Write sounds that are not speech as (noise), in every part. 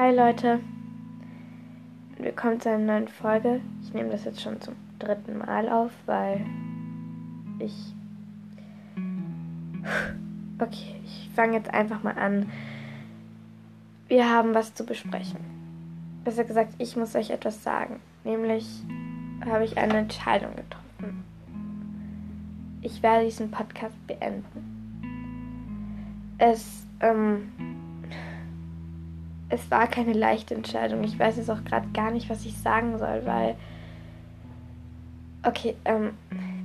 Hi Leute, willkommen zu einer neuen Folge. Ich nehme das jetzt schon zum dritten Mal auf, weil ich... (sighs) Okay, ich fange jetzt einfach mal an. Wir haben was zu besprechen. Besser gesagt, ich muss euch etwas sagen. Nämlich habe ich eine Entscheidung getroffen. Ich werde diesen Podcast beenden. Es, ähm, es war keine leichte Entscheidung. Ich weiß jetzt auch gerade gar nicht, was ich sagen soll, weil. Okay, ähm,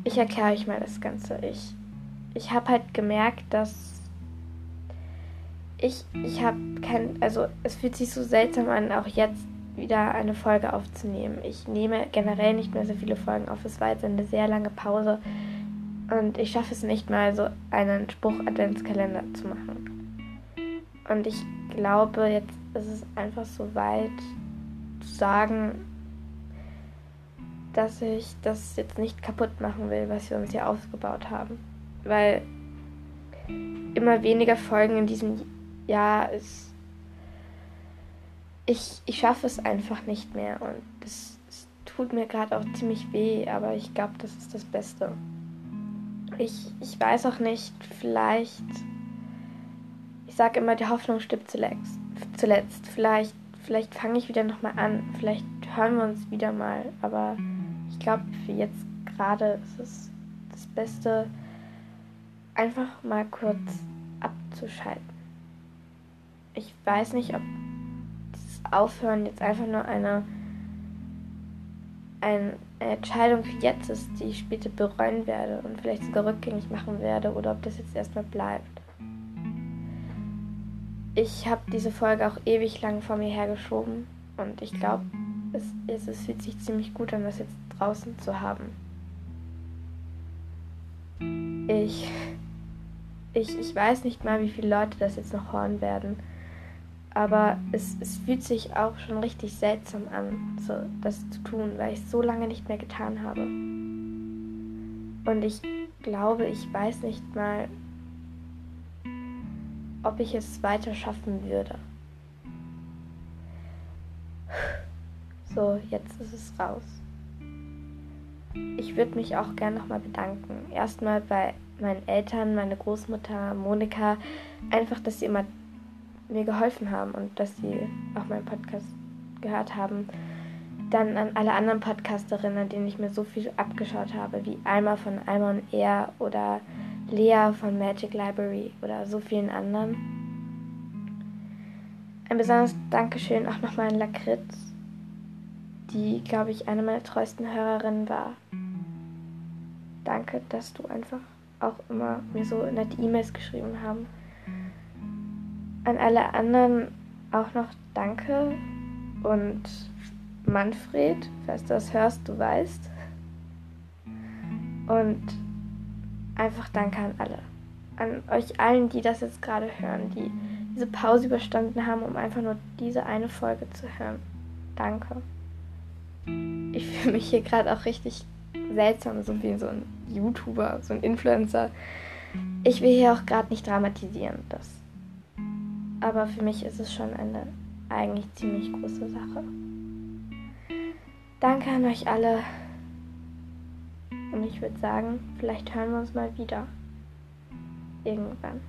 ich erkläre euch mal das Ganze. Ich, ich habe halt gemerkt, dass ich, ich habe kein, also es fühlt sich so seltsam an, auch jetzt wieder eine Folge aufzunehmen. Ich nehme generell nicht mehr so viele Folgen auf. Es war jetzt eine sehr lange Pause und ich schaffe es nicht mal, so einen Spruch-Adventskalender zu machen. Und ich glaube, jetzt ist es einfach so weit zu sagen, dass ich das jetzt nicht kaputt machen will, was wir uns hier aufgebaut haben. Weil immer weniger Folgen in diesem Jahr ist. Ich, ich schaffe es einfach nicht mehr und das, das tut mir gerade auch ziemlich weh, aber ich glaube, das ist das Beste. Ich, ich weiß auch nicht, vielleicht. Ich sage immer, die Hoffnung stirbt zuletzt. Zuletzt. Vielleicht, vielleicht fange ich wieder nochmal an. Vielleicht hören wir uns wieder mal. Aber ich glaube, für jetzt gerade ist es das Beste, einfach mal kurz abzuschalten. Ich weiß nicht, ob dieses Aufhören jetzt einfach nur eine eine Entscheidung für jetzt ist, die ich später bereuen werde und vielleicht sogar rückgängig machen werde oder ob das jetzt erstmal bleibt. Ich habe diese Folge auch ewig lang vor mir hergeschoben und ich glaube, es, es, es fühlt sich ziemlich gut an, das jetzt draußen zu haben. Ich, ich, ich weiß nicht mal, wie viele Leute das jetzt noch hören werden. Aber es, es fühlt sich auch schon richtig seltsam an, so das zu tun, weil ich es so lange nicht mehr getan habe. Und ich glaube, ich weiß nicht mal, ob ich es weiter schaffen würde. So, jetzt ist es raus. Ich würde mich auch gerne nochmal bedanken. Erstmal bei meinen Eltern, meine Großmutter Monika, einfach, dass sie immer mir geholfen haben und dass sie auch meinen Podcast gehört haben. Dann an alle anderen Podcasterinnen, an denen ich mir so viel abgeschaut habe, wie Alma von Alma und Air oder Lea von Magic Library oder so vielen anderen. Ein besonderes Dankeschön auch nochmal an Lakritz, die, glaube ich, eine meiner treuesten Hörerinnen war. Danke, dass du einfach auch immer mir so nette E-Mails geschrieben haben an alle anderen auch noch Danke und Manfred, falls du das hörst, du weißt. Und einfach Danke an alle. An euch allen, die das jetzt gerade hören, die diese Pause überstanden haben, um einfach nur diese eine Folge zu hören. Danke. Ich fühle mich hier gerade auch richtig seltsam, so wie so ein YouTuber, so ein Influencer. Ich will hier auch gerade nicht dramatisieren. Das aber für mich ist es schon eine eigentlich ziemlich große Sache. Danke an euch alle. Und ich würde sagen, vielleicht hören wir uns mal wieder. Irgendwann.